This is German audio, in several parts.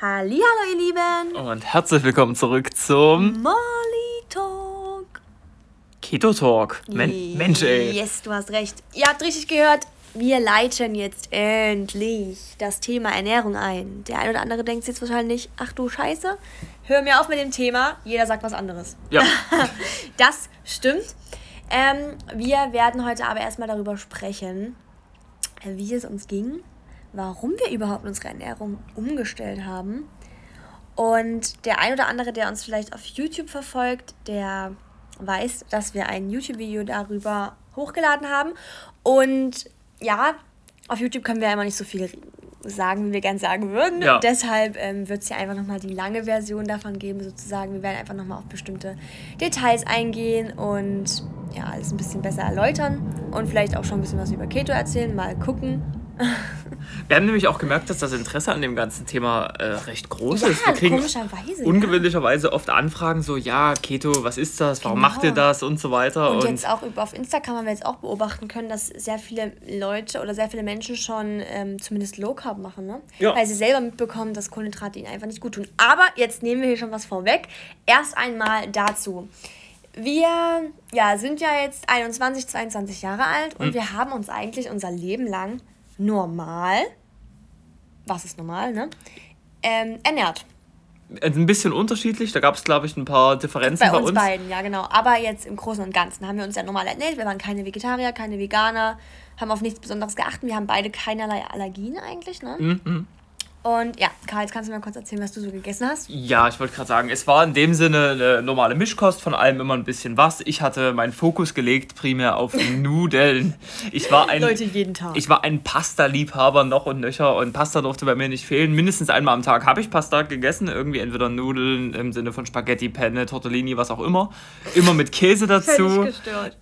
Hallo, ihr Lieben. Und herzlich willkommen zurück zum Molly Talk. Keto Talk. Men Mensch, ey. Yes, du hast recht. Ihr habt richtig gehört. Wir leiten jetzt endlich das Thema Ernährung ein. Der eine oder andere denkt jetzt wahrscheinlich, ach du Scheiße, hör mir auf mit dem Thema. Jeder sagt was anderes. Ja. das stimmt. Ähm, wir werden heute aber erstmal darüber sprechen, wie es uns ging, warum wir überhaupt unsere Ernährung umgestellt haben. Und der ein oder andere, der uns vielleicht auf YouTube verfolgt, der weiß, dass wir ein YouTube-Video darüber hochgeladen haben. Und ja, auf YouTube können wir immer nicht so viel sagen, wie wir gern sagen würden. Ja. Deshalb ähm, wird es ja einfach nochmal die lange Version davon geben, sozusagen. Wir werden einfach nochmal auf bestimmte Details eingehen und ja, alles ein bisschen besser erläutern und vielleicht auch schon ein bisschen was über Keto erzählen, mal gucken. Wir haben nämlich auch gemerkt, dass das Interesse an dem ganzen Thema äh, recht groß Ja, ist. Wir kriegen komischerweise, ja. ungewöhnlicherweise oft Anfragen so, ja, Keto, was ist das? Warum Genau. macht ihr das? Und so weiter. Und jetzt auch über, auf Instagram haben wir jetzt auch beobachten können, dass sehr viele Leute oder sehr viele Menschen schon ähm, zumindest Low Carb machen, ne? Ja. Weil sie selber mitbekommen, dass Kohlenhydrate ihnen einfach nicht gut tun. Aber jetzt nehmen wir hier schon was vorweg. Erst einmal dazu. Wir ja, sind ja jetzt 21, 22 Jahre alt und wir haben uns eigentlich unser Leben lang normal, was ist normal, ne? Ähm, ernährt. Also ein bisschen unterschiedlich. Da gab es, glaube ich, ein paar Differenzen Bei bei, uns, uns. beiden, ja genau. Aber jetzt im Großen und Ganzen haben wir uns ja normal ernährt. Wir waren keine Vegetarier, keine Veganer, haben auf nichts Besonderes geachtet. Wir haben beide keinerlei Allergien eigentlich, ne? Mhm. Und ja, Karl, jetzt kannst du mir kurz erzählen, was du so gegessen hast. Ja, ich wollte gerade sagen, es war in dem Sinne eine normale Mischkost, von allem immer ein bisschen was. Ich hatte meinen Fokus gelegt primär auf Nudeln. Ich war ein, Leute, jeden Tag. ich war ein Pasta-Liebhaber noch und nöcher und Pasta durfte bei mir nicht fehlen. Mindestens einmal am Tag habe ich Pasta gegessen, irgendwie entweder Nudeln im Sinne von Spaghetti, Penne, Tortellini, was auch immer. Immer mit Käse dazu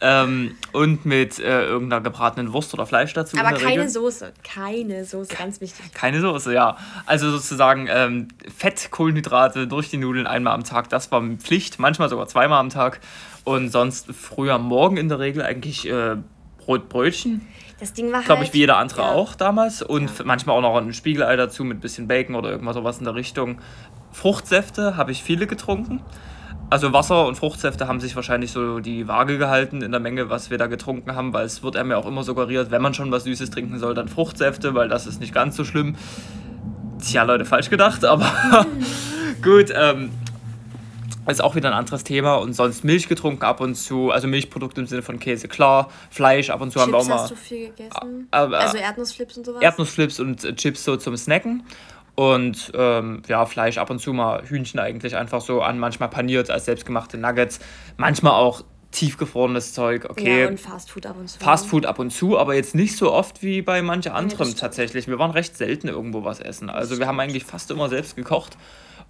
ähm, und mit äh, irgendeiner gebratenen Wurst oder Fleisch dazu. Aber keine Regel. Soße. Keine Soße, ganz wichtig. Keine Soße, ja. Also sozusagen ähm, Fett, Kohlenhydrate durch die Nudeln einmal am Tag, das war Pflicht, manchmal sogar zweimal am Tag. Und sonst früher am Morgen in der Regel eigentlich äh, Brot, Brötchen, Das Ding war halt. glaube ich, wie jeder andere ja. auch damals. Und manchmal auch noch ein Spiegelei dazu mit ein bisschen Bacon oder irgendwas sowas in der Richtung. Fruchtsäfte habe ich viele getrunken. Also Wasser und Fruchtsäfte haben sich wahrscheinlich so die Waage gehalten in der Menge, was wir da getrunken haben, weil es wird einem ja auch immer suggeriert, wenn man schon was Süßes trinken soll, dann Fruchtsäfte, weil das ist nicht ganz so schlimm. Tja, Leute, falsch gedacht, aber gut. Ähm, ist auch wieder ein anderes Thema und sonst Milch getrunken ab und zu, also Milchprodukte im Sinne von Käse, klar, Fleisch ab und zu haben wir auch Chips mal hast du viel gegessen? aber- also Erdnussflips und sowas? Erdnussflips und äh, Chips so zum Snacken und ähm, ja, Fleisch ab und zu mal Hühnchen eigentlich einfach so an, manchmal paniert als selbstgemachte Nuggets, manchmal auch tiefgefrorenes Zeug, okay. Ja, und Fastfood ab und zu. Fast Food ab und zu, aber jetzt nicht so oft wie bei manche anderen stimmt. tatsächlich. Wir waren recht selten irgendwo was essen. Also wir haben eigentlich fast immer selbst gekocht.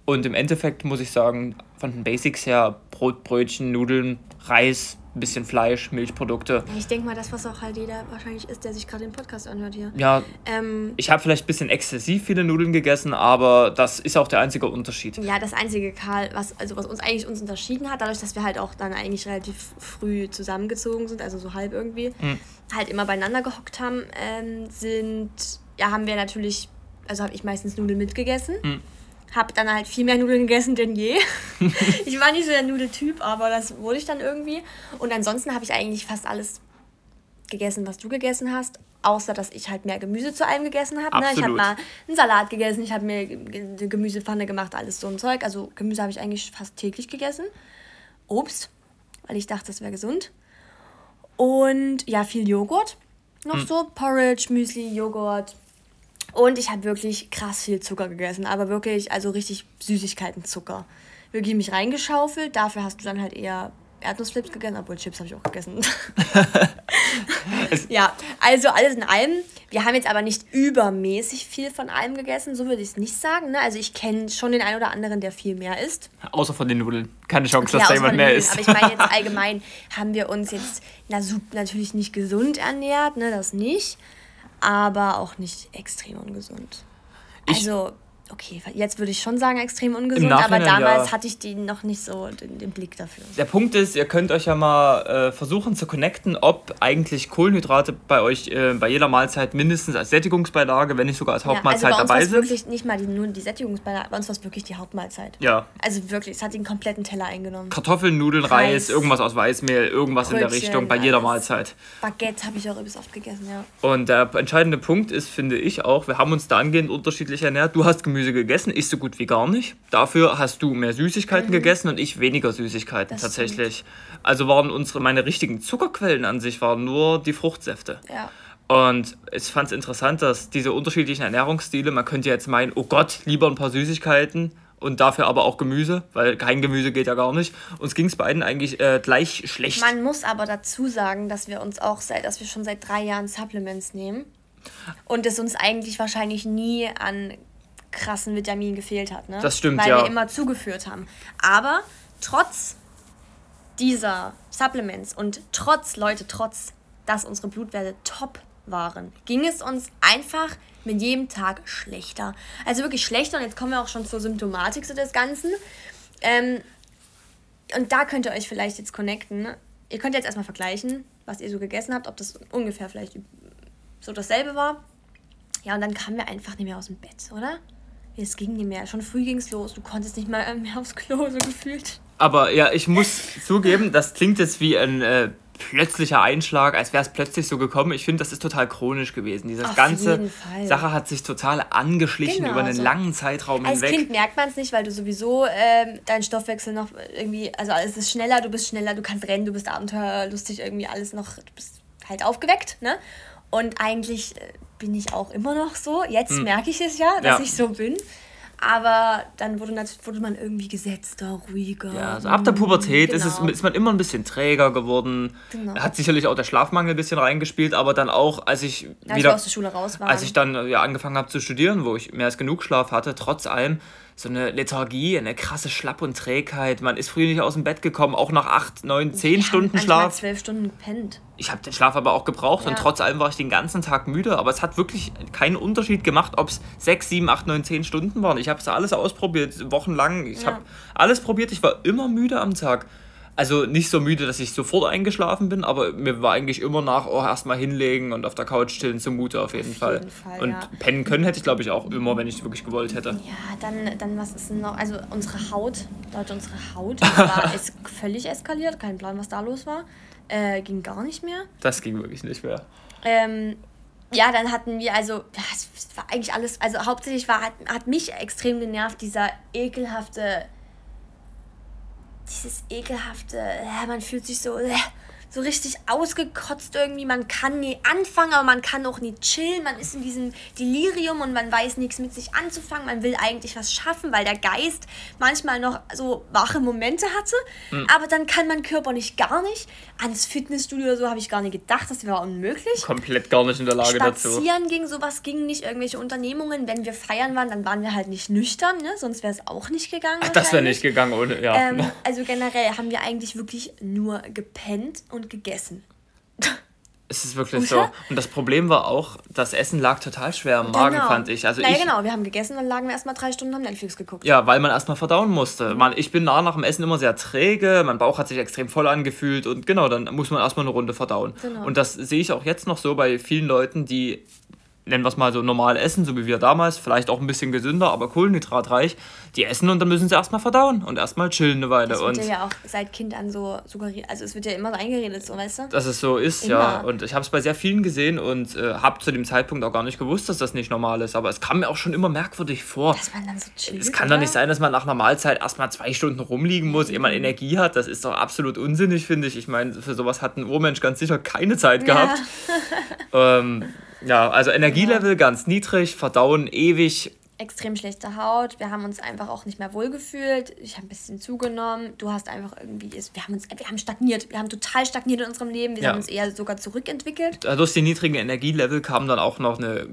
Und im Endeffekt muss ich sagen, von den Basics her Brot, Brötchen, Nudeln, Reis, ein bisschen Fleisch, Milchprodukte. Ich denke mal, das, was auch halt jeder wahrscheinlich ist, der sich gerade den Podcast anhört hier. Ja, Ähm, ich habe vielleicht ein bisschen exzessiv viele Nudeln gegessen, aber das ist auch der einzige Unterschied. Ja, das einzige, Karl, was, also was uns eigentlich uns unterschieden hat, dadurch, dass wir halt auch dann eigentlich relativ früh zusammengezogen sind, also so halb irgendwie, halt immer beieinander gehockt haben, ähm, sind, ja, haben wir natürlich, also habe ich meistens Nudeln mitgegessen. Hab dann halt viel mehr Nudeln gegessen denn je. ich war nicht so der Nudeltyp, aber das wurde ich dann irgendwie. Und ansonsten habe ich eigentlich fast alles gegessen, was du gegessen hast. Außer, dass ich halt mehr Gemüse zu allem gegessen habe. Ne? Ich habe mal einen Salat gegessen, ich habe mir eine Gemüsepfanne gemacht, alles so ein Zeug. Also Gemüse habe ich eigentlich fast täglich gegessen. Obst, weil ich dachte, das wäre gesund. Und ja, viel Joghurt. Noch so Porridge, Müsli, Joghurt. Und ich habe wirklich krass viel Zucker gegessen. Aber wirklich, also richtig Süßigkeiten-Zucker. Wirklich mich reingeschaufelt. Dafür hast du dann halt eher Erdnussflips gegessen, obwohl Chips habe ich auch gegessen. ja, also alles in allem. Wir haben jetzt aber nicht übermäßig viel von allem gegessen, so würde ich es nicht sagen. Ne? Also ich kenne schon den einen oder anderen, der viel mehr isst. Außer von den Nudeln. Keine Chance, dass da jemand mehr isst. Aber ich meine jetzt allgemein, haben wir uns jetzt na, natürlich nicht gesund ernährt, ne, das nicht, aber auch nicht extrem ungesund. Ich- Also okay, jetzt würde ich schon sagen, extrem ungesund, aber damals ja. hatte ich die noch nicht so den, den, Blick dafür. Der Punkt ist, ihr könnt euch ja mal äh, versuchen zu connecten, ob eigentlich Kohlenhydrate bei euch äh, bei jeder Mahlzeit mindestens als Sättigungsbeilage, wenn nicht sogar als Hauptmahlzeit ja, also bei uns dabei sind. wirklich nicht mal die, nur die Sättigungsbeilage, bei uns war es wirklich die Hauptmahlzeit. Ja. Also wirklich, es hat den kompletten Teller eingenommen. Kartoffeln, Nudeln, Reis, Reis irgendwas aus Weißmehl, irgendwas Brötchen, in der Richtung bei jeder Mahlzeit. Baguette habe ich auch übelst oft gegessen, ja. Und der entscheidende Punkt ist, finde ich auch, wir haben uns da angehend unterschiedlich ernährt. Du hast Gemüse gegessen, ich so gut wie gar nicht. Dafür hast du mehr Süßigkeiten mhm. gegessen und ich weniger Süßigkeiten das tatsächlich. Stimmt. Also waren unsere meine richtigen Zuckerquellen an sich waren nur die Fruchtsäfte. Ja. Und ich fand es interessant, dass diese unterschiedlichen Ernährungsstile, man könnte jetzt meinen, oh Gott, lieber ein paar Süßigkeiten und dafür aber auch Gemüse, weil kein Gemüse geht ja gar nicht. Uns ging es beiden eigentlich äh, gleich schlecht. Man muss aber dazu sagen, dass wir uns auch seit, dass wir schon seit drei Jahren Supplements nehmen und es uns eigentlich wahrscheinlich nie an krassen Vitaminen gefehlt hat. Ne? Das stimmt, Weil ja. Weil wir immer zugeführt haben. Aber trotz dieser Supplements und trotz, Leute, trotz, dass unsere Blutwerte top waren, ging es uns einfach mit jedem Tag schlechter. Also wirklich schlechter. Und jetzt kommen wir auch schon zur Symptomatik so des Ganzen. Ähm, und da könnt ihr euch vielleicht jetzt connecten. Ihr könnt jetzt erstmal vergleichen, was ihr so gegessen habt, ob das ungefähr vielleicht so dasselbe war. Ja, und dann kamen wir einfach nicht mehr aus dem Bett, oder? Es ging nicht mehr. Schon früh ging es los. Du konntest nicht mal mehr aufs Klo, so gefühlt. Aber ja, ich muss zugeben, das klingt jetzt wie ein äh, plötzlicher Einschlag, als wäre es plötzlich so gekommen. Ich finde, das ist total chronisch gewesen. Diese ganze Sache hat sich total angeschlichen genau, über einen so. langen Zeitraum Als hinweg. Als Kind merkt man es nicht, weil du sowieso ähm, deinen Stoffwechsel noch irgendwie, also alles ist schneller, du bist schneller, du kannst rennen, du bist abenteuerlustig, irgendwie alles noch, du bist halt aufgeweckt, ne? Und eigentlich äh, bin ich auch immer noch so. Jetzt hm. merke ich es ja, dass ja. ich so bin. Aber dann wurde, wurde man irgendwie gesetzter, ruhiger. Ja, also ab der Pubertät genau. ist, es, genau. ist man immer ein bisschen träger geworden. Genau. Hat sicherlich auch der Schlafmangel ein bisschen reingespielt, aber dann auch, als ich ja, wieder aus der Schule raus war. Als ich dann ja, angefangen habe zu studieren, wo ich mehr als genug Schlaf hatte, trotz allem so eine Lethargie, eine krasse Schlapp und Trägheit. Man ist früh nicht aus dem Bett gekommen, auch nach acht, neun, zehn ja, Stunden Schlaf. zwölf Stunden gepennt. Ich habe den Schlaf aber auch gebraucht ja. und trotz allem war ich den ganzen Tag müde. Aber es hat wirklich keinen Unterschied gemacht, ob es sechs, sieben, acht, neun, zehn Stunden waren. Ich habe es alles ausprobiert, wochenlang. Ich ja. habe alles probiert. Ich war immer müde am Tag also nicht so müde, dass ich sofort eingeschlafen bin, aber mir war eigentlich immer nach, oh, erstmal hinlegen und auf der Couch chillen zumute auf jeden auf Fall. Jeden Fall und ja. pennen können hätte ich, glaube ich, auch immer, wenn ich wirklich gewollt hätte. Ja, dann, dann was ist denn noch? Also unsere Haut, Leute, unsere Haut war ist völlig eskaliert, kein Plan, was da los war. Äh, ging gar nicht mehr. Das ging wirklich nicht mehr. Ähm, ja, dann hatten wir, also, ja, es war eigentlich alles, also hauptsächlich war, hat, hat mich extrem genervt, dieser ekelhafte dieses ekelhafte, man fühlt sich so, äh, so richtig ausgekotzt irgendwie. Man kann nie anfangen, aber man kann auch nie chillen. Man ist in diesem Delirium und man weiß nichts mit sich anzufangen. Man will eigentlich was schaffen, weil der Geist manchmal noch so wache Momente hatte. Mhm. Aber dann kann man körperlich gar nicht. Ans Fitnessstudio oder so habe ich gar nicht gedacht. Das wäre unmöglich. Komplett gar nicht in der Lage Spazieren dazu. Spazieren ging, sowas ging nicht. Irgendwelche Unternehmungen. Wenn wir feiern waren, dann waren wir halt nicht nüchtern. Ne? Sonst wäre es auch nicht gegangen. Ach, das wäre nicht gegangen ohne, ja. Ähm, also generell haben wir eigentlich wirklich nur gepennt und und gegessen. Es ist wirklich Oder? so. Und das Problem war auch, das Essen lag total schwer im Magen, genau. fand ich. Also naja, ich, genau, wir haben gegessen und lagen wir erstmal drei Stunden haben Netflix geguckt. Ja, weil man erstmal verdauen musste. Mhm. Man, ich bin nach, nach dem Essen immer sehr träge, mein Bauch hat sich extrem voll angefühlt und genau, dann muss man erstmal eine Runde verdauen. Genau. Und das sehe ich auch jetzt noch so bei vielen Leuten, die nennen wir es mal so normal essen, so wie wir damals, vielleicht auch ein bisschen gesünder, aber kohlenhydratreich, die essen und dann müssen sie erstmal verdauen und erstmal chillen eine Weile. Das wird und ja auch seit Kind an so suggeriert, also es wird ja immer so eingeredet, so weißt du? Dass es so ist, immer. ja. Und ich habe es bei sehr vielen gesehen und äh, habe zu dem Zeitpunkt auch gar nicht gewusst, dass das nicht normal ist, aber es kam mir auch schon immer merkwürdig vor. Dass man dann so chillt, Es kann doch nicht sein, dass man nach einer Mahlzeit erstmal zwei Stunden rumliegen muss, ehe man mhm. Energie hat. Das ist doch absolut unsinnig, finde ich. Ich meine, für sowas hat ein Urmensch ganz sicher keine Zeit gehabt. Ja. ähm, ja, also Energielevel ja. ganz niedrig, Verdauen ewig. Extrem schlechte Haut. Wir haben uns einfach auch nicht mehr wohlgefühlt. Ich habe ein bisschen zugenommen. Du hast einfach irgendwie, wir haben uns, wir haben stagniert. Wir haben total stagniert in unserem Leben. Wir ja. haben uns eher sogar zurückentwickelt. Durch die niedrigen Energielevel kam dann auch noch eine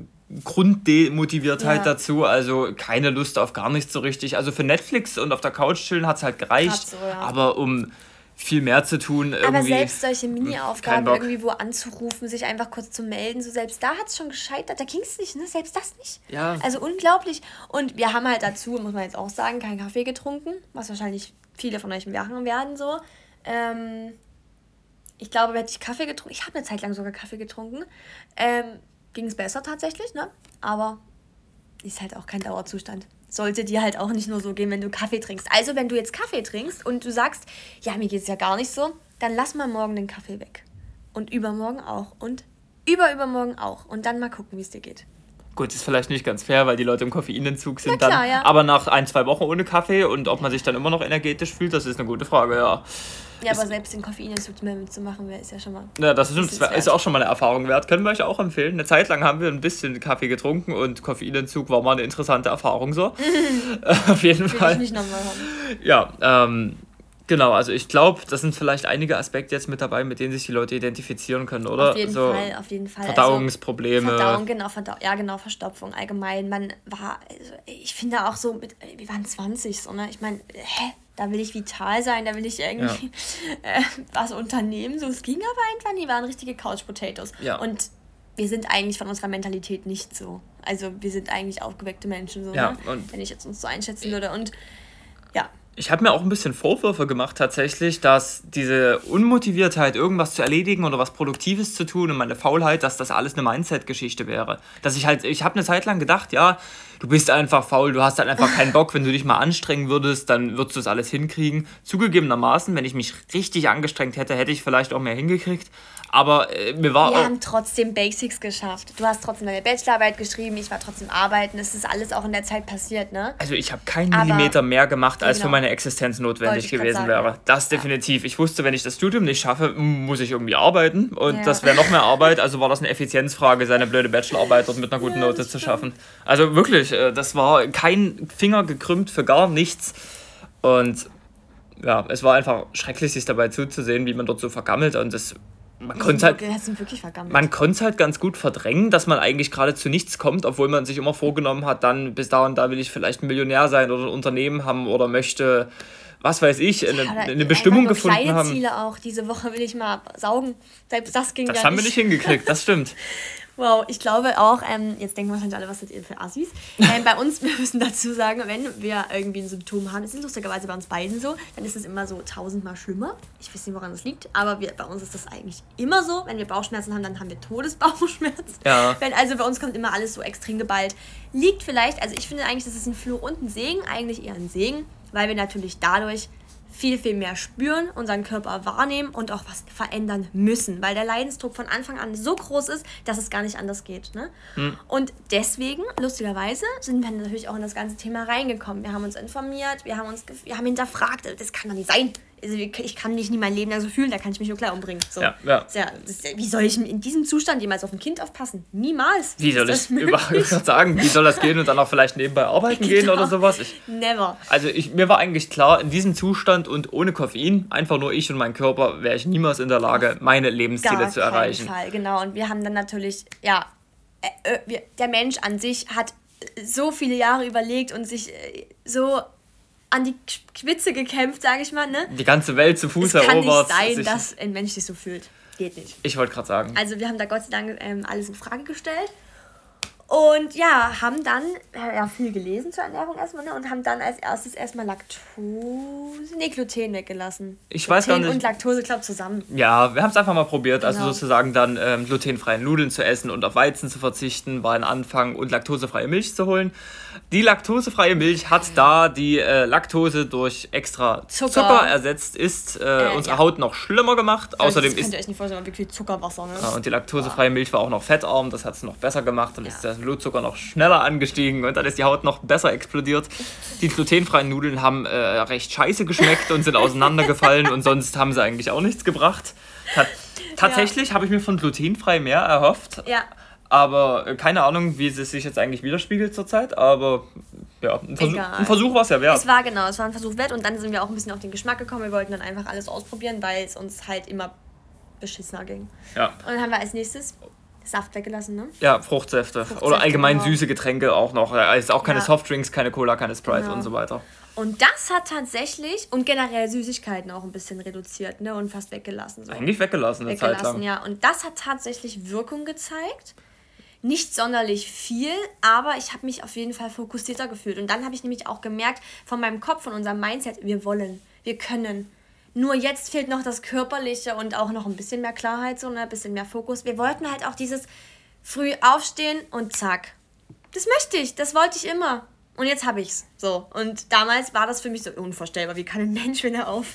Grunddemotiviertheit ja. dazu, also keine Lust auf gar nichts so richtig. Also für Netflix und auf der Couch chillen hat es halt gereicht, so, ja. aber um viel mehr zu tun. Irgendwie. Aber selbst solche Mini-Aufgaben irgendwie wo anzurufen, sich einfach kurz zu melden, so selbst da hat es schon gescheitert. Da ging es nicht, ne? Selbst das nicht. Ja. Also unglaublich. Und wir haben halt dazu, muss man jetzt auch sagen, keinen Kaffee getrunken, was wahrscheinlich viele von euch machen werden so. Ähm, ich glaube, hätte ich Kaffee getrunken, ich habe eine Zeit lang sogar Kaffee getrunken, ähm, ging es besser tatsächlich, ne? Aber ist halt auch kein Dauerzustand sollte dir halt auch nicht nur so gehen, wenn du Kaffee trinkst. Also, wenn du jetzt Kaffee trinkst und du sagst, ja, mir geht es ja gar nicht so, dann lass mal morgen den Kaffee weg. Und übermorgen auch. Und überübermorgen auch. Und dann mal gucken, wie es dir geht. Gut, ist vielleicht nicht ganz fair, weil die Leute im Koffeinentzug sind klar, dann. Ja. Aber nach ein, zwei Wochen ohne Kaffee und ob man sich dann immer noch energetisch fühlt, das ist eine gute Frage, ja. Ja, aber selbst den Koffeinentzug mehr mitzumachen, ist ja schon mal. Ja, das ist, ist auch schon mal eine Erfahrung wert. Können wir euch auch empfehlen. Eine Zeit lang haben wir ein bisschen Kaffee getrunken und Koffeinentzug war mal eine interessante Erfahrung so. Auf jeden Fall. Ich nicht nochmal haben. Ja, ähm, Genau, also ich glaube, das sind vielleicht einige Aspekte jetzt mit dabei, mit denen sich die Leute identifizieren können, oder? Auf jeden so Fall, auf jeden Fall. Verdauungsprobleme. Also, Verdauung, genau, Verdau ja, genau, Verstopfung allgemein. Man war, also ich finde auch so, mit, wir waren 20, so, ne? Ich meine, hä? Da will ich vital sein, da will ich irgendwie ja. äh, was unternehmen. So, es ging aber einfach nie, waren richtige Couch Potatoes. Ja. Und wir sind eigentlich von unserer Mentalität nicht so. Also wir sind eigentlich aufgeweckte Menschen, so, ja, ne? wenn ich jetzt uns so einschätzen würde. Und ich habe mir auch ein bisschen Vorwürfe gemacht tatsächlich, dass diese Unmotiviertheit, irgendwas zu erledigen oder was Produktives zu tun und meine Faulheit, dass das alles eine Mindset-Geschichte wäre. Dass ich halt, ich habe eine Zeit lang gedacht, ja, du bist einfach faul, du hast halt einfach keinen Bock, wenn du dich mal anstrengen würdest, dann würdest du das alles hinkriegen. Zugegebenermaßen, wenn ich mich richtig angestrengt hätte, hätte ich vielleicht auch mehr hingekriegt. Aber äh, mir war. Wir haben trotzdem Basics geschafft. Du hast trotzdem deine Bachelorarbeit geschrieben, ich war trotzdem arbeiten. Es ist alles auch in der Zeit passiert, ne? Also ich habe keinen Aber, Millimeter mehr gemacht, als genau. für meine Existenz notwendig gewesen wäre. Das definitiv. Ich wusste, wenn ich das Studium nicht schaffe, muss ich irgendwie arbeiten. Und ja. das wäre noch mehr Arbeit. Also war das eine Effizienzfrage, seine blöde Bachelorarbeit dort mit einer guten ja, Note zu schaffen. Also wirklich, äh, das war kein Finger gekrümmt für gar nichts. Und ja, es war einfach schrecklich, sich dabei zuzusehen, wie man dort so vergammelt. Und das man konnte halt, man konnte halt ganz gut verdrängen, dass man eigentlich gerade zu nichts kommt, obwohl man sich immer vorgenommen hat, dann bis da und da will ich vielleicht ein Millionär sein oder ein Unternehmen haben oder möchte, was weiß ich, eine, ja, eine Bestimmung gefunden kleine haben. Ziele auch. Diese Woche will ich mal saugen. Selbst das ging Das haben nicht. wir nicht hingekriegt, das stimmt. Wow, ich glaube auch, ähm, jetzt denken wahrscheinlich alle, was seid ihr für Assis? Ähm, bei uns, wir müssen dazu sagen, wenn wir irgendwie ein Symptom haben, das ist lustigerweise bei uns beiden so, dann ist es immer so tausendmal schlimmer. Ich weiß nicht, woran das liegt, aber wir, bei uns ist das eigentlich immer so. Wenn wir Bauchschmerzen haben, dann haben wir Todesbauchschmerzen. Ja. Wenn, also bei uns kommt immer alles so extrem geballt. Liegt vielleicht, also ich finde eigentlich, das ist ein Fluch und ein Segen, eigentlich eher ein Segen, weil wir natürlich dadurch viel, viel mehr spüren, unseren Körper wahrnehmen und auch was verändern müssen, weil der Leidensdruck von Anfang an so groß ist, dass es gar nicht anders geht. Ne? Mhm. Und deswegen, lustigerweise, sind wir natürlich auch in das ganze Thema reingekommen. Wir haben uns informiert, wir haben uns wir haben hinterfragt, das kann doch nicht sein also ich kann mich nie mein Leben lang so fühlen, da kann ich mich nur klar umbringen. So. Ja, ja. wie soll ich in diesem Zustand jemals auf ein Kind aufpassen? Niemals. Wie soll ich überhaupt sagen? Wie soll das gehen und dann auch vielleicht nebenbei arbeiten genau. gehen oder sowas? Ich, Never. Also ich, mir war eigentlich klar, in diesem Zustand und ohne Koffein, einfach nur ich und mein Körper, wäre ich niemals in der Lage, meine Lebensziele Gar zu erreichen. Fall, genau. Und wir haben dann natürlich, ja, äh, äh wir, der Mensch an sich hat so viele Jahre überlegt und sich äh, so an die Spitze gekämpft, sage ich mal. Ne? Die ganze Welt zu Fuß es erobert. Kann nicht sein, dass ein Mensch sich so fühlt. Geht nicht. Ich wollte gerade sagen. Also wir haben da Gott sei Dank ähm, alles in Frage gestellt. Und ja, haben dann ja, viel gelesen zur Ernährung erstmal ne? und haben dann als erstes erstmal Laktose, nee, Gluten weggelassen. Ich Gluten weiß gar nicht. und Laktose, glaube zusammen. Ja, wir haben es einfach mal probiert. Also genau. Also sozusagen dann ähm, glutenfreie Nudeln zu essen und auf Weizen zu verzichten, war ein Anfang und laktosefreie Milch zu holen. Die laktosefreie Milch hat da die äh, Laktose durch extra Zucker, Zucker ersetzt, ist äh, äh, unsere ja. Haut noch schlimmer gemacht. Also Außerdem das könnt ihr euch nicht vorstellen, viel Zuckerwasser. Ne? Ja, und die laktosefreie Milch war auch noch fettarm, das hat es noch besser gemacht. Dann ja. ist der Blutzucker noch schneller angestiegen und dann ist die Haut noch besser explodiert. Die glutenfreien Nudeln haben äh, recht scheiße geschmeckt und sind auseinandergefallen und sonst haben sie eigentlich auch nichts gebracht. Ta tatsächlich habe ich mir von glutenfrei mehr erhofft. Ja. Aber äh, keine Ahnung, wie es sich jetzt eigentlich widerspiegelt zurzeit. Aber ja, ein, Versuch, ein Versuch war es ja wert. Es war genau, es war ein Versuch wert. Und dann sind wir auch ein bisschen auf den Geschmack gekommen. Wir wollten dann einfach alles ausprobieren, weil es uns halt immer beschissener ging. Ja. Und dann haben wir als nächstes Saft weggelassen, ne? Ja, Fruchtsäfte. Fruchtsäfte Oder allgemein genau. süße Getränke auch noch. Also auch keine ja. Softdrinks, keine Cola, keine Sprite genau. und so weiter. Und das hat tatsächlich und generell Süßigkeiten auch ein bisschen reduziert, ne? Und fast weggelassen. So. Eigentlich weggelassen, eine weggelassen, Zeit lang. ja. Und das hat tatsächlich Wirkung gezeigt. Nicht sonderlich viel, aber ich habe mich auf jeden Fall fokussierter gefühlt. Und dann habe ich nämlich auch gemerkt, von meinem Kopf, von unserem Mindset, wir wollen, wir können. Nur jetzt fehlt noch das Körperliche und auch noch ein bisschen mehr Klarheit, so ne, ein bisschen mehr Fokus. Wir wollten halt auch dieses früh aufstehen und zack. Das möchte ich, das wollte ich immer. Und jetzt habe ich's. So. Und damals war das für mich so unvorstellbar. Wie kann ein Mensch, wenn er auf,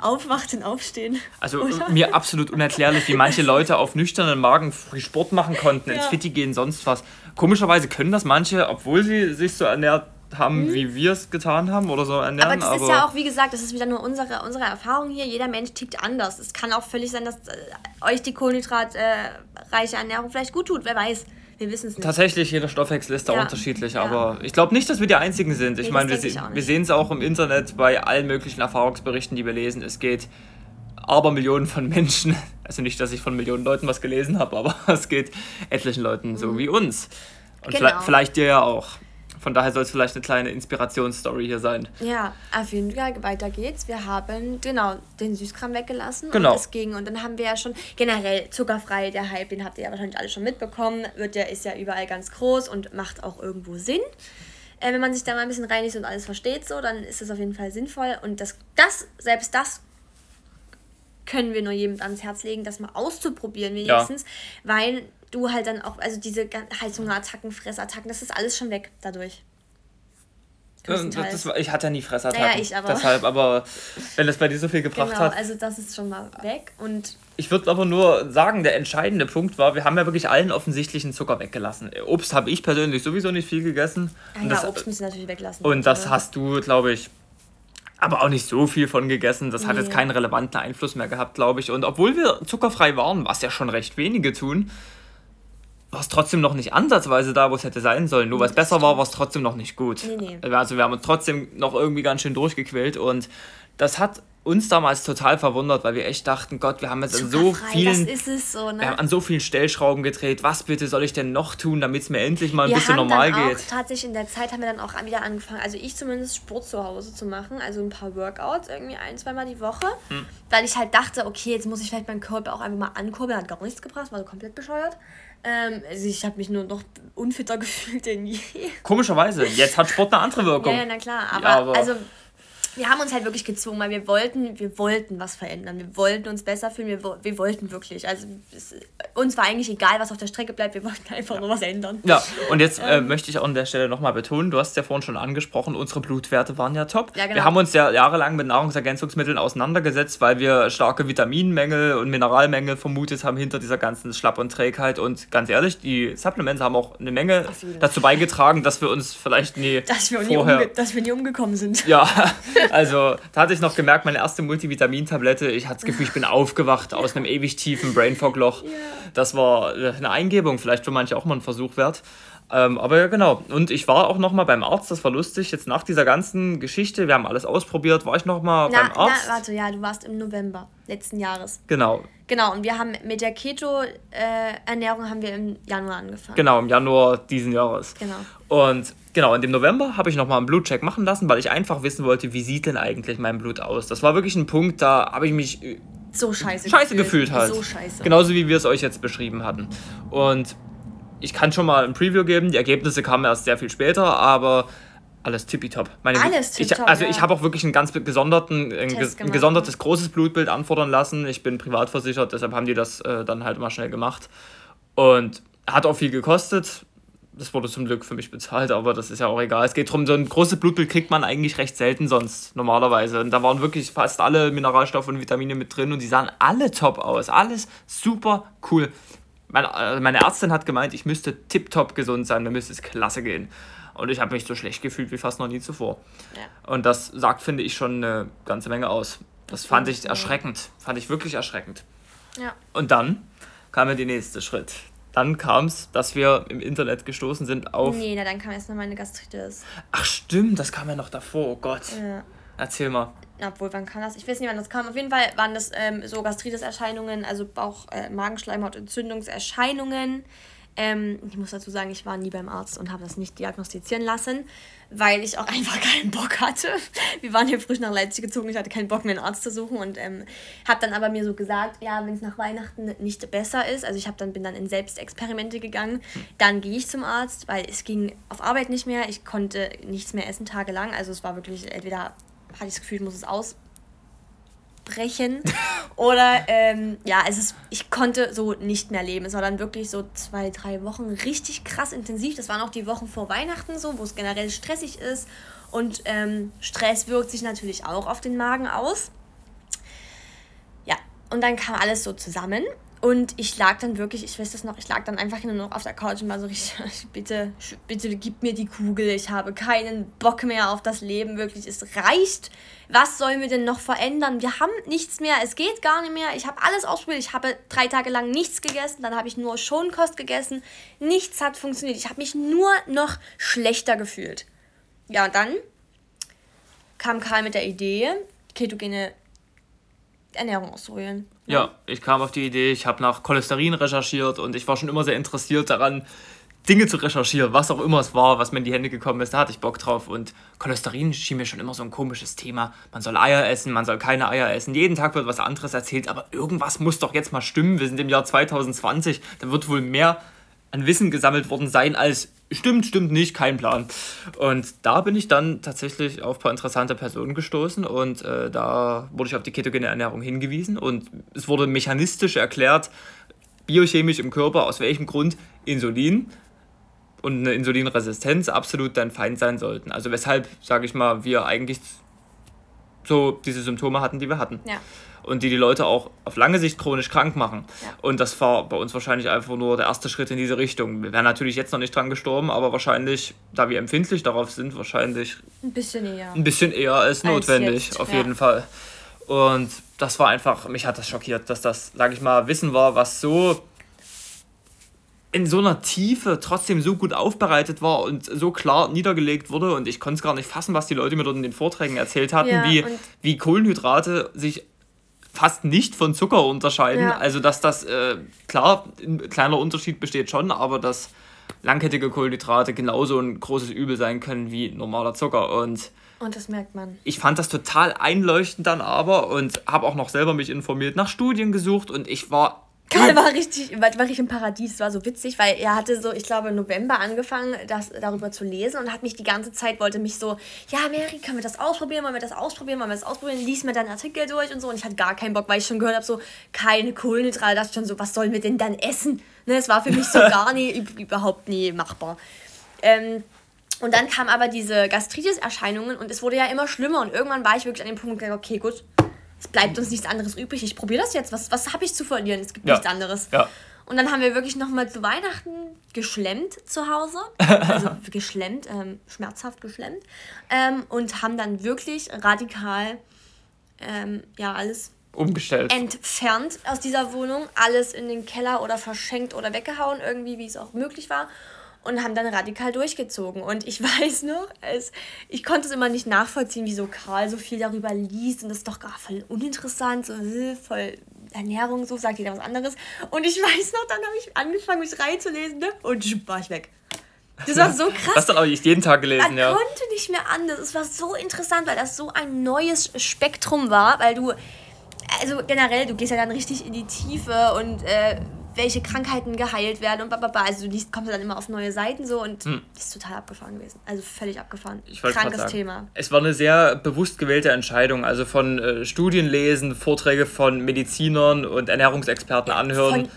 aufwacht und aufstehen? Also Oder? mir absolut unerklärlich, wie manche Leute auf nüchternen Magen früh Sport machen konnten, ja. ins Fitti gehen, sonst was. Komischerweise können das manche, obwohl sie sich so ernährt haben, mhm. wie wir es getan haben oder so ernähren. Aber das aber ist ja auch, wie gesagt, das ist wieder nur unsere, unsere Erfahrung hier. Jeder Mensch tickt anders. Es kann auch völlig sein, dass äh, euch die kohlenhydratreiche Ernährung vielleicht gut tut, wer weiß. Wir wissen es nicht. Tatsächlich, jeder Stoffwechsel ist da ja. unterschiedlich, ja. aber ich glaube nicht, dass wir die Einzigen sind. Ich nee, meine, wir, se wir sehen es auch im Internet bei allen möglichen Erfahrungsberichten, die wir lesen. Es geht aber Millionen von Menschen, also nicht, dass ich von Millionen Leuten was gelesen habe, aber es geht etlichen Leuten so mhm. wie uns. Und genau. vielleicht, vielleicht dir ja auch. Von daher soll es vielleicht eine kleine Inspirationsstory hier sein. Ja, auf jeden Fall, weiter geht's. Wir haben, genau, den Süßkram weggelassen. Genau. Und das ging. Und dann haben wir ja schon generell zuckerfrei, der Hype, den habt ihr ja wahrscheinlich alle schon mitbekommen, wird ja, ist ja überall ganz groß und macht auch irgendwo Sinn. Äh, wenn man sich da mal ein bisschen reinigt und alles versteht so, dann ist das auf jeden Fall sinnvoll. Und das, das selbst das können wir nur jedem ans Herz legen, das mal auszuprobieren wenigstens, ja. weil du halt dann auch, also diese Heißhungerattacken, Fressattacken, das ist alles schon weg dadurch. Das, das, ich hatte ja nie Fressattacken. Naja, ich aber. Deshalb, aber wenn das bei dir so viel gebracht genau, hat. also das ist schon mal weg. Und ich würde aber nur sagen, der entscheidende Punkt war, wir haben ja wirklich allen offensichtlichen Zucker weggelassen. Obst habe ich persönlich sowieso nicht viel gegessen. Ja, das, Obst müssen wir natürlich weglassen. Und das hast du, glaube ich, aber auch nicht so viel von gegessen. Das nee. hat jetzt keinen relevanten Einfluss mehr gehabt, glaube ich. Und obwohl wir zuckerfrei waren, was ja schon recht wenige tun, war es trotzdem noch nicht ansatzweise da, wo es hätte sein sollen. Nur weil es besser war, war es trotzdem noch nicht gut. Nee, nee. Also wir haben uns trotzdem noch irgendwie ganz schön durchgequält und das hat uns damals total verwundert, weil wir echt dachten, Gott, wir haben jetzt an so vielen, so, ne? wir haben an so vielen Stellschrauben gedreht. Was bitte soll ich denn noch tun, damit es mir endlich mal ein wir bisschen normal dann geht? Auch, tatsächlich in der Zeit haben wir dann auch wieder angefangen, also ich zumindest Sport zu Hause zu machen, also ein paar Workouts irgendwie ein, zweimal die Woche, hm. weil ich halt dachte, okay, jetzt muss ich vielleicht meinen Körper auch einfach mal ankurbeln, hat gar nichts gebracht, war so komplett bescheuert. Ähm, also ich habe mich nur noch unfitter gefühlt denn je. Komischerweise, jetzt hat Sport eine andere Wirkung. Ja, ja na klar, aber, ja, aber also wir haben uns halt wirklich gezwungen, weil wir wollten, wir wollten was verändern. Wir wollten uns besser fühlen, wir, wir wollten wirklich. Also es, uns war eigentlich egal, was auf der Strecke bleibt, wir wollten einfach nur was ändern. Ja, und jetzt äh, ähm. möchte ich auch an der Stelle nochmal betonen, du hast es ja vorhin schon angesprochen, unsere Blutwerte waren ja top. Ja, genau. Wir haben uns ja jahrelang mit Nahrungsergänzungsmitteln auseinandergesetzt, weil wir starke Vitaminmängel und Mineralmängel vermutet haben hinter dieser ganzen Schlapp und Trägheit. Und ganz ehrlich, die Supplements haben auch eine Menge dazu beigetragen, dass wir uns vielleicht nie dass wir vorher... Nie dass wir nie umgekommen sind. Ja, Also, da hatte ich noch gemerkt, meine erste Multivitamintablette, ich hatte das Gefühl, ich bin aufgewacht aus einem ewig tiefen Brainfog-Loch. Das war eine Eingebung, vielleicht für manche auch mal ein Versuch wert. Ähm, aber ja, genau. Und ich war auch noch mal beim Arzt, das war lustig. Jetzt nach dieser ganzen Geschichte, wir haben alles ausprobiert, war ich noch mal na, beim Arzt. Na, warte, ja, du warst im November letzten Jahres. Genau. Genau, und wir haben mit der Keto-Ernährung äh, haben wir im Januar angefangen. Genau, im Januar diesen Jahres. Genau. Und genau, in dem November habe ich nochmal einen Blutcheck machen lassen, weil ich einfach wissen wollte, wie sieht denn eigentlich mein Blut aus. Das war wirklich ein Punkt, da habe ich mich so scheiße, scheiße gefühlt. gefühlt halt. So scheiße. Genauso wie wir es euch jetzt beschrieben hatten. Und ich kann schon mal ein Preview geben. Die Ergebnisse kamen erst sehr viel später, aber alles tippitopp. Meine, alles tippitopp. Also ja. ich habe auch wirklich einen ganz gesonderten, ein, ein, gesondertes großes Blutbild anfordern lassen. Ich bin privat versichert, deshalb haben die das äh, dann halt mal schnell gemacht. Und hat auch viel gekostet. Das wurde zum Glück für mich bezahlt, aber das ist ja auch egal. Es geht darum, so ein großes Blutbild kriegt man eigentlich recht selten sonst, normalerweise. Und da waren wirklich fast alle Mineralstoffe und Vitamine mit drin und die sahen alle top aus. Alles super cool. Meine, äh, meine Ärztin hat gemeint, ich müsste tipptopp gesund sein, mir müsste es klasse gehen. Und ich habe mich so schlecht gefühlt wie fast noch nie zuvor. Ja. Und das sagt, finde ich, schon eine ganze Menge aus. Das, das fand ich erschreckend. Fand ich wirklich erschreckend. Ja. Und dann kam ja der nächste Schritt. Dann kam es, dass wir im Internet gestoßen sind auf. Nee, na, dann kam erst noch meine Gastritis. Ach, stimmt, das kam ja noch davor, oh Gott. Ja. Erzähl mal. Obwohl, wann kam das? Ich weiß nicht, wann das kam. Auf jeden Fall waren das ähm, so Gastritis-Erscheinungen, also Bauch-, äh, Magenschleimhautentzündungserscheinungen. Ähm, ich muss dazu sagen, ich war nie beim Arzt und habe das nicht diagnostizieren lassen, weil ich auch einfach keinen Bock hatte. Wir waren hier frisch nach Leipzig gezogen, ich hatte keinen Bock mehr einen Arzt zu suchen und ähm, habe dann aber mir so gesagt, ja, wenn es nach Weihnachten nicht besser ist, also ich dann bin dann in Selbstexperimente gegangen, dann gehe ich zum Arzt, weil es ging auf Arbeit nicht mehr, ich konnte nichts mehr essen tagelang, also es war wirklich entweder hatte ich das Gefühl, ich muss es aus brechen. Oder ähm, ja, es ist, ich konnte so nicht mehr leben. Es war dann wirklich so zwei, drei Wochen richtig krass intensiv. Das waren auch die Wochen vor Weihnachten so, wo es generell stressig ist. Und ähm, Stress wirkt sich natürlich auch auf den Magen aus. Ja, und dann kam alles so zusammen. Und ich lag dann wirklich, ich weiß das noch, ich lag dann einfach nur noch auf der Couch und war so richtig, bitte, bitte gib mir die Kugel, ich habe keinen Bock mehr auf das Leben, wirklich, es reicht. Was sollen wir denn noch verändern? Wir haben nichts mehr, es geht gar nicht mehr. Ich habe alles ausprobiert, ich habe drei Tage lang nichts gegessen, dann habe ich nur Schonkost gegessen, nichts hat funktioniert. Ich habe mich nur noch schlechter gefühlt. Ja, und dann kam Karl mit der Idee, ketogene Ernährung auszuprobieren. Ja, ich kam auf die Idee, ich habe nach Cholesterin recherchiert und ich war schon immer sehr interessiert daran, Dinge zu recherchieren, was auch immer es war, was mir in die Hände gekommen ist, da hatte ich Bock drauf. Und Cholesterin schien mir schon immer so ein komisches Thema. Man soll Eier essen, man soll keine Eier essen. Jeden Tag wird was anderes erzählt, aber irgendwas muss doch jetzt mal stimmen. Wir sind im Jahr 2020, da wird wohl mehr an Wissen gesammelt worden sein als stimmt, stimmt nicht, kein Plan. Und da bin ich dann tatsächlich auf ein paar interessante Personen gestoßen und äh, da wurde ich auf die ketogene Ernährung hingewiesen und es wurde mechanistisch erklärt, biochemisch im Körper, aus welchem Grund Insulin und eine Insulinresistenz absolut dein Feind sein sollten. Also weshalb, sage ich mal, wir eigentlich so diese Symptome hatten, die wir hatten. Ja und die die Leute auch auf lange Sicht chronisch krank machen. Ja. Und das war bei uns wahrscheinlich einfach nur der erste Schritt in diese Richtung. Wir wären natürlich jetzt noch nicht dran gestorben, aber wahrscheinlich, da wir empfindlich darauf sind, wahrscheinlich ein bisschen eher. Ein bisschen eher als notwendig, jetzt, auf ja. jeden Fall. Und das war einfach, mich hat das schockiert, dass das, sage ich mal, Wissen war, was so in so einer Tiefe trotzdem so gut aufbereitet war und so klar niedergelegt wurde und ich konnte es gar nicht fassen, was die Leute mir dort in den Vorträgen erzählt hatten, ja, wie, wie Kohlenhydrate sich fast nicht von Zucker unterscheiden. Ja. Also, dass das, äh, klar, ein kleiner Unterschied besteht schon, aber dass langkettige Kohlenhydrate genauso ein großes Übel sein können wie normaler Zucker. Und, und das merkt man. Ich fand das total einleuchtend dann aber und habe auch noch selber mich informiert, nach Studien gesucht und ich war Karl war richtig, war richtig im Paradies. Es war so witzig, weil er hatte so, ich glaube, im November angefangen, das darüber zu lesen und hat mich die ganze Zeit, wollte mich so, ja, Mary, können wir das ausprobieren? Wollen wir das ausprobieren? Wollen wir das ausprobieren? Lies mir dann Artikel durch und so. Und ich hatte gar keinen Bock, weil ich schon gehört habe, so, keine Kohlenhydrate. Da dachte ich schon so, was sollen wir denn dann essen? Ne, es war für mich so gar nie, überhaupt nie machbar. Ähm, und dann kamen aber diese Gastritis-Erscheinungen und es wurde ja immer schlimmer. Und irgendwann war ich wirklich an dem Punkt, okay, gut, es bleibt uns nichts anderes übrig. Ich probiere das jetzt. Was, was habe ich zu verlieren? Es gibt ja. nichts anderes. Ja. Und dann haben wir wirklich nochmal zu Weihnachten geschlemmt zu Hause. Also geschlemmt, ähm, schmerzhaft geschlemmt. Ähm, und haben dann wirklich radikal ähm, ja, alles umgestellt. Entfernt aus dieser Wohnung. Alles in den Keller oder verschenkt oder weggehauen, irgendwie, wie es auch möglich war und haben dann radikal durchgezogen. Und ich weiß noch, es, ich konnte es immer nicht nachvollziehen, wieso Karl so viel darüber liest und das ist doch gar voll uninteressant, so voll Ernährung, so sagt jeder was anderes. Und ich weiß noch, dann habe ich angefangen, mich reinzulesen ne? und war ich weg. Das war so krass. Das dann auch ich jeden Tag gelesen, Man ja. Ich konnte nicht mehr anders. Es war so interessant, weil das so ein neues Spektrum war, weil du, also generell, du gehst ja dann richtig in die Tiefe und äh, welche Krankheiten geheilt werden und bababa. Also du liest, kommst dann immer auf neue Seiten so und hm. ist total abgefahren gewesen. Also völlig abgefahren. Ich Krankes sagen, Thema. Es war eine sehr bewusst gewählte Entscheidung. Also von äh, Studien lesen, Vorträge von Medizinern und Ernährungsexperten ja, anhören,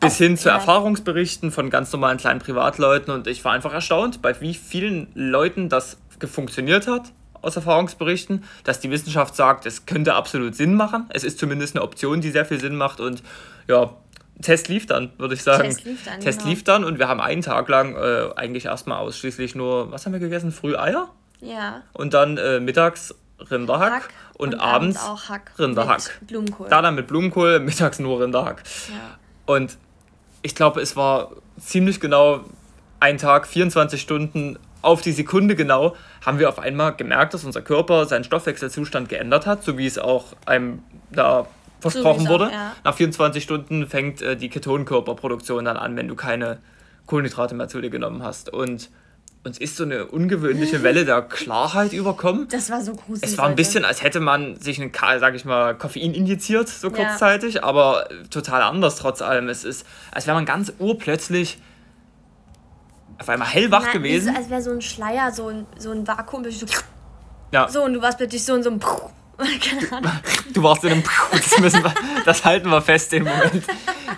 bis hin zu Erfahrungsberichten von ganz normalen kleinen Privatleuten. Und ich war einfach erstaunt, bei wie vielen Leuten das funktioniert hat aus Erfahrungsberichten, dass die Wissenschaft sagt, es könnte absolut Sinn machen. Es ist zumindest eine Option, die sehr viel Sinn macht und ja, Test lief dann, würde ich sagen. Test lief dann. Test genau. lief dann und wir haben einen Tag lang äh, eigentlich erstmal ausschließlich nur, was haben wir gegessen? Früh Eier? Ja. Und dann äh, mittags Rinderhack Hack und, und, abends, auch Hack Rinderhack. Mit Blumenkohl. Da dann mit Blumenkohl, mittags nur Rinderhack. Ja. Und ich glaube, es war ziemlich genau ein Tag, 24 Stunden auf die Sekunde genau haben wir auf einmal gemerkt, dass unser Körper seinen Stoffwechselzustand geändert hat, so wie es auch einem da versprochen so wurde. Auch, ja. Nach 24 Stunden fängt äh, die Ketonkörperproduktion dann an, wenn du keine Kohlenhydrate mehr zu dir genommen hast. Und uns ist so eine ungewöhnliche Welle der Klarheit überkommen. Das war so gruselig. Es war ein bisschen, als hätte man sich ein, sag ich mal, Koffein injiziert, so kurzzeitig, ja. aber total anders trotz allem. Es ist, als wäre man ganz urplötzlich auf einmal hellwach Na, gewesen. So, als wäre so ein Schleier, so ein, so ein Vakuum. So, ja. so, und du warst plötzlich so in so einem. Du warst in einem. Das, müssen wir, das halten wir fest im Moment.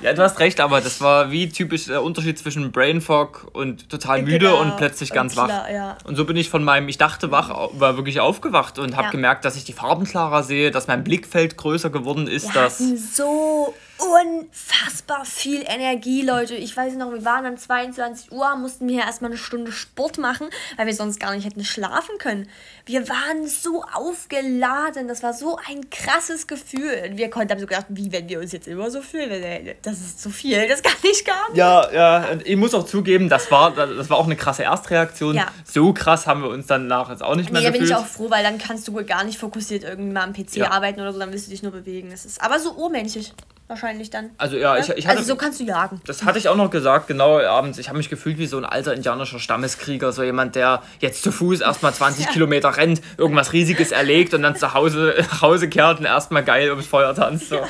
Ja, du hast recht, aber das war wie typisch der Unterschied zwischen Brain Fog und total müde genau. und plötzlich ganz und klar, wach. Ja. Und so bin ich von meinem, ich dachte wach, war wirklich aufgewacht und habe ja. gemerkt, dass ich die Farben klarer sehe, dass mein Blickfeld größer geworden ist. Wir dass so unfassbar viel Energie, Leute. Ich weiß noch, wir waren dann 22 Uhr, mussten wir erstmal eine Stunde Sport machen, weil wir sonst gar nicht hätten schlafen können. Wir waren so aufgeladen, das war so ein krasses Gefühl. Wir konnten haben so gedacht, wie wenn wir uns jetzt immer so fühlen. Das ist zu viel, das kann ich gar nicht. Ja, ja, ich muss auch zugeben, das war, das war auch eine krasse Erstreaktion. Ja. So krass haben wir uns dann nachher jetzt auch nicht mehr nee, gefühlt. Da bin ich auch froh, weil dann kannst du gar nicht fokussiert irgendwie mal am PC ja. arbeiten oder so, dann willst du dich nur bewegen. Das ist aber so urmenschlich wahrscheinlich dann. Also ja, ich, ich hatte, Also so kannst du jagen. Das hatte ich auch noch gesagt, genau abends. Ich habe mich gefühlt wie so ein alter indianischer Stammeskrieger, so jemand, der jetzt zu Fuß erstmal 20 ja. Kilometer rennt, irgendwas Riesiges erlegt und dann zu Hause nach Hause kehrt und erstmal geil ums Feuer tanzt. So.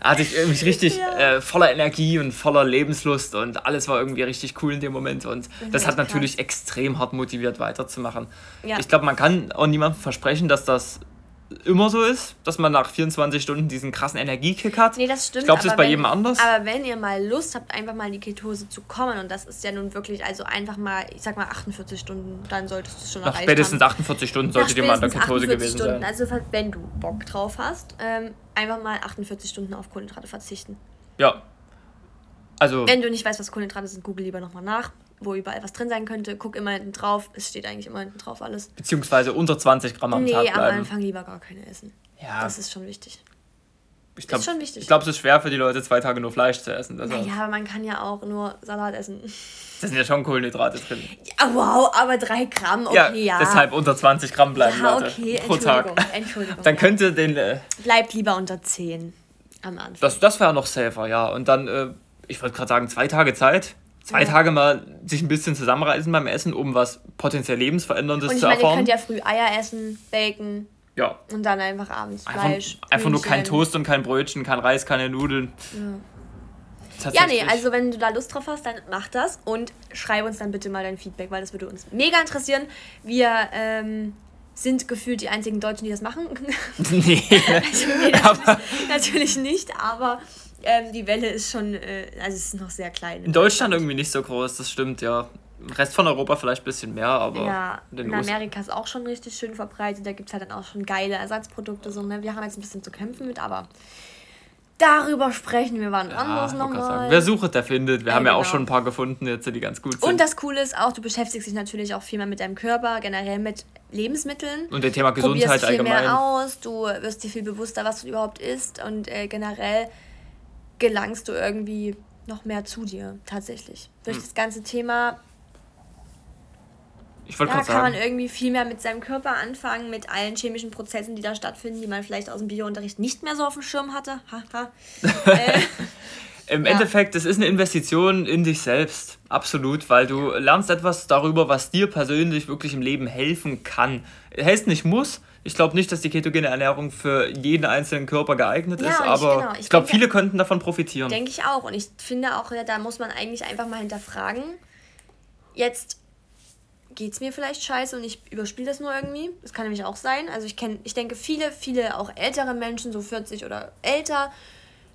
hatte ich mich richtig ja. äh, voller Energie und voller Lebenslust und alles war irgendwie richtig cool in dem Moment und das, hat natürlich krass. extrem hart motiviert weiterzumachen. Ja. Ich glaube, man kann auch niemandem versprechen, dass das immer so ist, dass man nach 24 Stunden diesen krassen Energiekick hat. Nee, das stimmt. Ich glaube, das ist bei wenn, jedem anders. Aber wenn ihr mal Lust habt, einfach mal in die Ketose zu kommen, und das ist ja nun wirklich, also einfach mal, ich sag mal 48 Stunden, dann solltest du es schon nach erreicht spätestens haben. 48 Stunden solltet ihr mal in der Ketose gewesen Stunden, sein. Also wenn du Bock drauf hast, ähm, einfach mal 48 Stunden auf Kohlenhydrate verzichten. Ja. Also. Wenn du nicht weißt, was Kohlenhydrate sind, google lieber nochmal nach wo überall was drin sein könnte. Guck immer hinten drauf. Es steht eigentlich immer hinten drauf alles. Beziehungsweise unter 20 Gramm am nee, Tag bleiben. Nee, am Anfang lieber gar keine essen. Ja. Das ist schon wichtig. Ich glaub, ist schon wichtig. Ich glaube, es ist schwer für die Leute, zwei Tage nur Fleisch zu essen. Also naja, aber man kann ja auch nur Salat essen. Da sind ja schon Kohlenhydrate drin. Ja, wow, aber drei Gramm, okay, ja. ja. Deshalb unter 20 Gramm bleiben, ja, Leute. okay, pro Tag. Entschuldigung. Dann könnte den... Äh, Bleibt lieber unter 10 am Anfang. Das, das wäre noch safer, ja. Und dann, äh, ich wollte gerade sagen, zwei Tage Zeit zwei ja. Tage mal sich ein bisschen zusammenreißen beim Essen, um was potenziell lebensveränderndes und ich zu meine, erfahren. Ihr könnt ja früh Eier essen, Bacon. Ja. Und dann einfach abends einfach, Fleisch. Einfach nur kein Toast und kein Brötchen, kein Reis, keine Nudeln. Ja. Ja, nee, also wenn du da Lust drauf hast, dann mach das und schreib uns dann bitte mal dein Feedback, weil das würde uns mega interessieren. Wir ähm, sind gefühlt die einzigen Deutschen, die das machen. Nee. also, nee natürlich, natürlich nicht, aber ähm, die Welle ist schon, äh, also es ist noch sehr klein. In Deutschland irgendwie nicht so groß, das stimmt, ja. Im Rest von Europa vielleicht ein bisschen mehr, aber. Ja, in, in Amerika ist auch schon richtig schön verbreitet. Da gibt es halt dann auch schon geile Ersatzprodukte. So, ne? Wir haben jetzt ein bisschen zu kämpfen mit, aber darüber sprechen wir wann ja, anders nochmal. Wer sucht, der findet. Wir ja, haben ja genau. auch schon ein paar gefunden, jetzt, die ganz gut sind. Und das Coole ist auch, du beschäftigst dich natürlich auch viel mehr mit deinem Körper, generell mit Lebensmitteln. Und dem Thema Gesundheit Probierst viel allgemein. mehr aus, du wirst dir viel bewusster, was du überhaupt isst und äh, generell gelangst du irgendwie noch mehr zu dir, tatsächlich. Durch hm. das ganze Thema. Ich da kann sagen. man irgendwie viel mehr mit seinem Körper anfangen, mit allen chemischen Prozessen, die da stattfinden, die man vielleicht aus dem Biounterricht nicht mehr so auf dem Schirm hatte. äh, Im ja. Endeffekt, es ist eine Investition in dich selbst, absolut, weil du lernst etwas darüber, was dir persönlich wirklich im Leben helfen kann. Heißt nicht muss, ich glaube nicht, dass die ketogene Ernährung für jeden einzelnen Körper geeignet ja, ist, aber genau. ich, ich glaube, viele könnten davon profitieren. Denke ich auch. Und ich finde auch, da muss man eigentlich einfach mal hinterfragen. Jetzt geht es mir vielleicht scheiße und ich überspiele das nur irgendwie. Das kann nämlich auch sein. Also ich kenne, ich denke, viele, viele auch ältere Menschen, so 40 oder älter,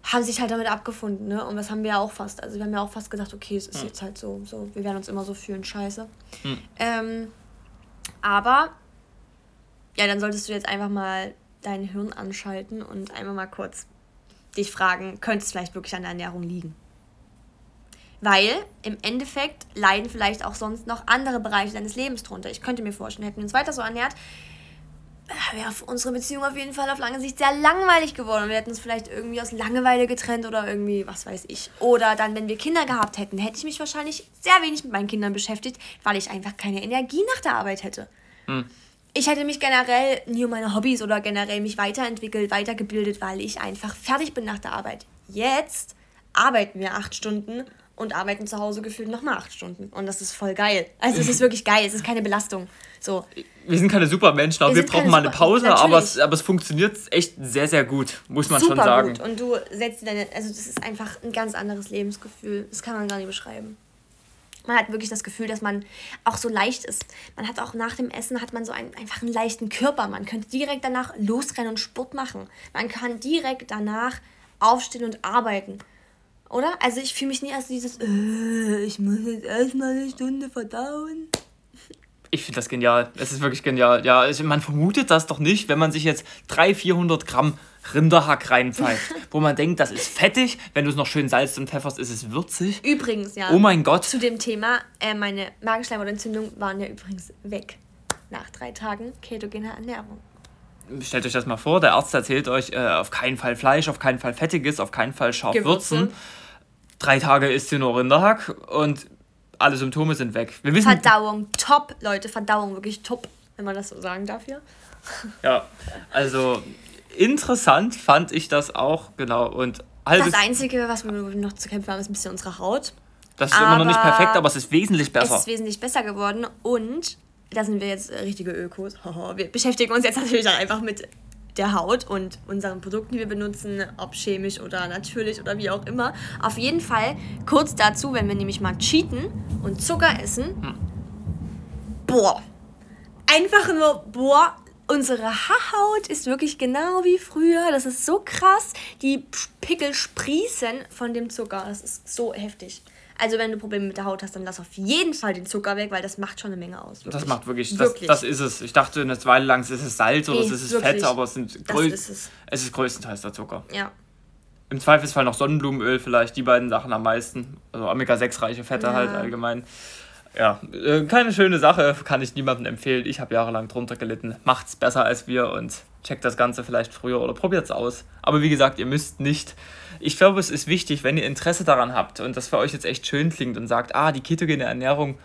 haben sich halt damit abgefunden, ne? Und das haben wir ja auch fast. Also wir haben ja auch fast gedacht, okay, es ist hm. jetzt halt so, so, wir werden uns immer so fühlen, scheiße. Hm. Ähm, aber ja, dann solltest du jetzt einfach mal dein Hirn anschalten und einmal mal kurz dich fragen, könnte es vielleicht wirklich an der Ernährung liegen? Weil im Endeffekt leiden vielleicht auch sonst noch andere Bereiche deines Lebens drunter. Ich könnte mir vorstellen, hätten wir uns weiter so ernährt, wäre unsere Beziehung auf jeden Fall auf lange Sicht sehr langweilig geworden. Wir hätten uns vielleicht irgendwie aus Langeweile getrennt oder irgendwie, was weiß ich. Oder dann, wenn wir Kinder gehabt hätten, hätte ich mich wahrscheinlich sehr wenig mit meinen Kindern beschäftigt, weil ich einfach keine Energie nach der Arbeit hätte. Hm. Ich hätte mich generell nie um meine Hobbys oder generell mich weiterentwickelt, weitergebildet, weil ich einfach fertig bin nach der Arbeit. Jetzt arbeiten wir acht Stunden und arbeiten zu Hause gefühlt nochmal acht Stunden. Und das ist voll geil. Also es ist wirklich geil, es ist keine Belastung. So. Wir sind keine Supermenschen, auch wir, wir brauchen mal eine Pause, aber es, aber es funktioniert echt sehr, sehr gut, muss man Super schon sagen. Gut. Und du setzt deine, also das ist einfach ein ganz anderes Lebensgefühl. Das kann man gar nicht beschreiben. Man hat wirklich das Gefühl, dass man auch so leicht ist. Man hat auch nach dem Essen hat man so einen, einfach einen leichten Körper. Man könnte direkt danach losrennen und Sport machen. Man kann direkt danach aufstehen und arbeiten. Oder? Also ich fühle mich nie als dieses, äh, ich muss jetzt erstmal eine Stunde verdauen. Ich finde das genial. Es ist wirklich genial. Ja, also man vermutet das doch nicht, wenn man sich jetzt 300, 400 Gramm Rinderhack reinpfeift, wo man denkt, das ist fettig. Wenn du es noch schön salzt und pfefferst, ist es würzig. Übrigens, ja. Oh mein Gott. Zu dem Thema, äh, meine Magenschleimhautentzündung waren ja übrigens weg. Nach drei Tagen ketogene Ernährung. Stellt euch das mal vor, der Arzt erzählt euch, äh, auf keinen Fall Fleisch, auf keinen Fall Fettiges, auf keinen Fall scharf Gewürze. würzen. Drei Tage isst ihr nur Rinderhack und alle Symptome sind weg. Wir wissen, Verdauung, top, Leute, Verdauung, wirklich top, wenn man das so sagen darf hier. Ja, also interessant fand ich das auch, genau. Und das Einzige, was wir noch zu kämpfen haben, ist ein bisschen unsere Haut. Das ist aber immer noch nicht perfekt, aber es ist wesentlich besser. Es ist wesentlich besser geworden und da sind wir jetzt richtige Ökos. Wir beschäftigen uns jetzt natürlich auch einfach mit der Haut und unseren Produkten, die wir benutzen, ob chemisch oder natürlich oder wie auch immer. Auf jeden Fall kurz dazu, wenn wir nämlich mal cheaten und Zucker essen. Hm. Boah. Einfach nur, boah, unsere Haarhaut ist wirklich genau wie früher. Das ist so krass. Die Pickel sprießen von dem Zucker. Das ist so heftig. Also wenn du Probleme mit der Haut hast, dann lass auf jeden Fall den Zucker weg, weil das macht schon eine Menge aus. Wirklich. Das macht wirklich, wirklich. Das, das, ist es. Ich dachte eine Weile lang, ist es Salz oder nee, ist es. Fett, aber es, sind ist es. es ist größtenteils der Zucker. Ja. Im Zweifelsfall noch Sonnenblumenöl vielleicht, die beiden Sachen am meisten. Also Omega-6-reiche Fette ja. halt allgemein. Ja, äh, keine schöne Sache, kann ich niemandem empfehlen. Ich habe jahrelang drunter gelitten. Macht's besser als wir und checkt das Ganze vielleicht früher oder probiert's aus. Aber wie gesagt, ihr müsst nicht ich glaube, es ist wichtig, wenn ihr Interesse daran habt und das für euch jetzt echt schön klingt und sagt, ah, die ketogene Ernährung,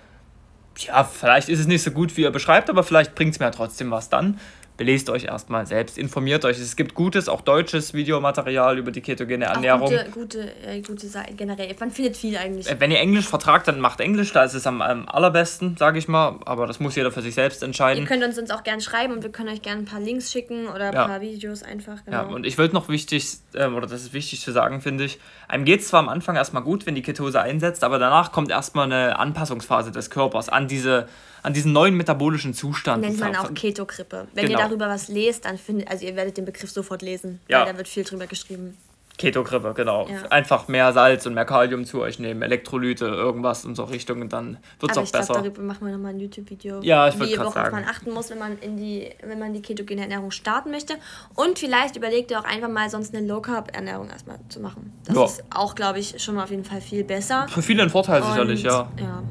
ja, vielleicht ist es nicht so gut, wie ihr beschreibt, aber vielleicht bringt es mir ja trotzdem was dann belest euch erstmal selbst, informiert euch. Es gibt gutes, auch deutsches Videomaterial über die ketogene Ernährung. Auch gute, gute, äh, gute Seiten generell. Man findet viel eigentlich. Äh, wenn ihr Englisch vertragt, dann macht Englisch, da ist es am, am allerbesten, sage ich mal. Aber das muss jeder für sich selbst entscheiden. Ihr könnt uns, uns auch gerne schreiben und wir können euch gerne ein paar Links schicken oder ein ja. paar Videos einfach. Genau. Ja, und ich würde noch wichtig, äh, oder das ist wichtig zu sagen, finde ich, einem geht es zwar am Anfang erstmal gut, wenn die Ketose einsetzt, aber danach kommt erstmal eine Anpassungsphase des Körpers an diese an diesen neuen metabolischen Zustand. Nennt man auch Ketogrippe. Wenn genau. ihr darüber was lest, dann findet, also ihr werdet den Begriff sofort lesen, ja. weil da wird viel drüber geschrieben. Ketogrippe, genau. Ja. Einfach mehr Salz und mehr Kalium zu euch nehmen, Elektrolyte, irgendwas in so Richtung und dann wird es auch ich besser. Glaub, darüber machen wir nochmal ein YouTube-Video. Ja, ich würde sagen. man achten muss, wenn man, in die, wenn man die ketogene Ernährung starten möchte. Und vielleicht überlegt ihr auch einfach mal sonst eine Low-Carb-Ernährung erstmal zu machen. Das ja. ist auch, glaube ich, schon mal auf jeden Fall viel besser. Für viele ein Vorteil und, sicherlich, ja. Ja,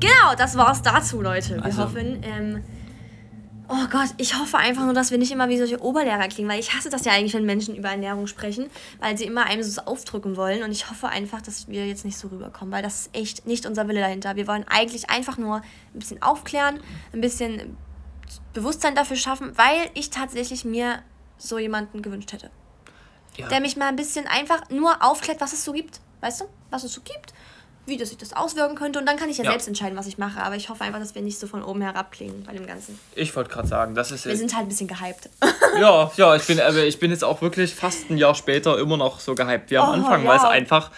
Genau, das war's dazu, Leute. Wir also. hoffen, ähm, oh Gott, ich hoffe einfach nur, dass wir nicht immer wie solche Oberlehrer klingen, weil ich hasse das ja eigentlich, wenn Menschen über Ernährung sprechen, weil sie immer einem so aufdrücken wollen. Und ich hoffe einfach, dass wir jetzt nicht so rüberkommen, weil das ist echt nicht unser Wille dahinter. Wir wollen eigentlich einfach nur ein bisschen aufklären, ein bisschen Bewusstsein dafür schaffen, weil ich tatsächlich mir so jemanden gewünscht hätte. Ja. Der mich mal ein bisschen einfach nur aufklärt, was es so gibt. Weißt du? Was es so gibt wie das sich das auswirken könnte. Und dann kann ich ja, ja, selbst entscheiden, was ich mache. Aber ich hoffe einfach, dass wir nicht so von oben herab klingen bei dem Ganzen. Ich wollte gerade sagen, das ist. Wir sind halt ein bisschen gehypt. ja, ja, ich bin, ich bin jetzt auch wirklich fast ein Jahr später immer noch so gehypt wie am oh, Anfang, ja. weil es einfach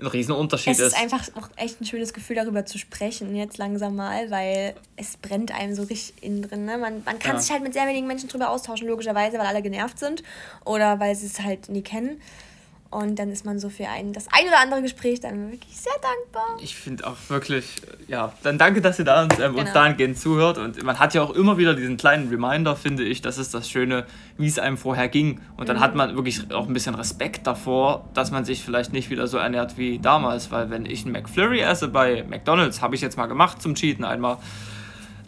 ein Riesenunterschied ist. Es ist einfach auch echt ein schönes Gefühl, darüber zu sprechen, jetzt langsam mal, weil es brennt einem so richtig innen drin. Ne? Man, man kann ja. sich halt mit sehr wenigen Menschen darüber austauschen, logischerweise, weil alle genervt sind oder weil sie es halt nie kennen. Und dann ist man so für ein, das ein oder andere Gespräch dann wirklich sehr dankbar. Ich finde auch wirklich, ja, dann danke, dass ihr da uns, ähm, genau. uns dahingehend zuhört. Und man hat ja auch immer wieder diesen kleinen Reminder, finde ich, das ist das Schöne, wie es einem vorher ging. Und dann mhm. hat man wirklich auch ein bisschen Respekt davor, dass man sich vielleicht nicht wieder so ernährt wie damals. Weil wenn ich einen McFlurry esse bei McDonalds, habe ich jetzt mal gemacht zum Cheaten einmal,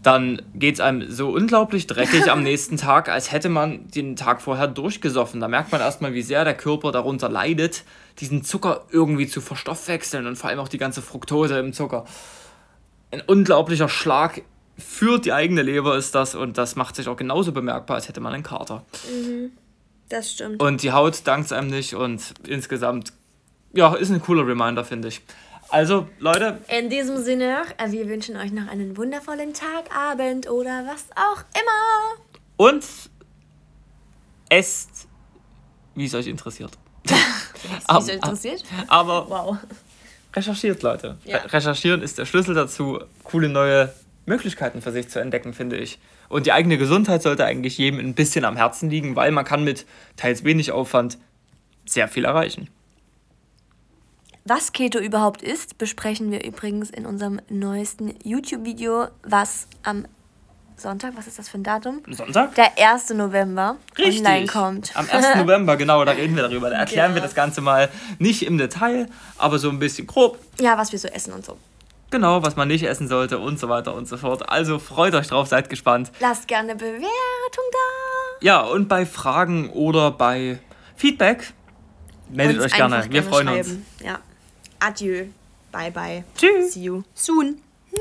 dann geht es einem so unglaublich dreckig am nächsten Tag, als hätte man den Tag vorher durchgesoffen. Da merkt man erstmal, wie sehr der Körper darunter leidet, diesen Zucker irgendwie zu verstoffwechseln und vor allem auch die ganze Fructose im Zucker. Ein unglaublicher Schlag für die eigene Leber ist das und das macht sich auch genauso bemerkbar, als hätte man einen Kater. Mhm, das stimmt. Und die Haut dankt es einem nicht und insgesamt, ja, ist ein cooler Reminder, finde ich. Also, Leute. In diesem Sinne, äh, wir wünschen euch noch einen wundervollen Tag, Abend oder was auch immer. Und esst, wie es euch interessiert. wie es euch interessiert? Aber wow. recherchiert, Leute. Ja. Recherchieren ist der Schlüssel dazu, coole neue Möglichkeiten für sich zu entdecken, finde ich. Und die eigene Gesundheit sollte eigentlich jedem ein bisschen am Herzen liegen, weil man kann mit teils wenig Aufwand sehr viel erreichen. Was Keto überhaupt ist, besprechen wir übrigens in unserem neuesten YouTube-Video, was am Sonntag, was ist das für ein Datum? Sonntag? Der 1. November Richtig. online kommt. Am 1. November, genau, da reden wir darüber. Da erklären ja. wir das Ganze mal nicht im Detail, aber so ein bisschen grob. Ja, was wir so essen und so. Genau, was man nicht essen sollte und so weiter und so fort. Also freut euch drauf, seid gespannt. Lasst gerne Bewertung da. Ja, und bei Fragen oder bei Feedback meldet uns euch gerne. Wir freuen schreiben. uns. Ja. Adieu. Bye bye. Tschüss. See you soon.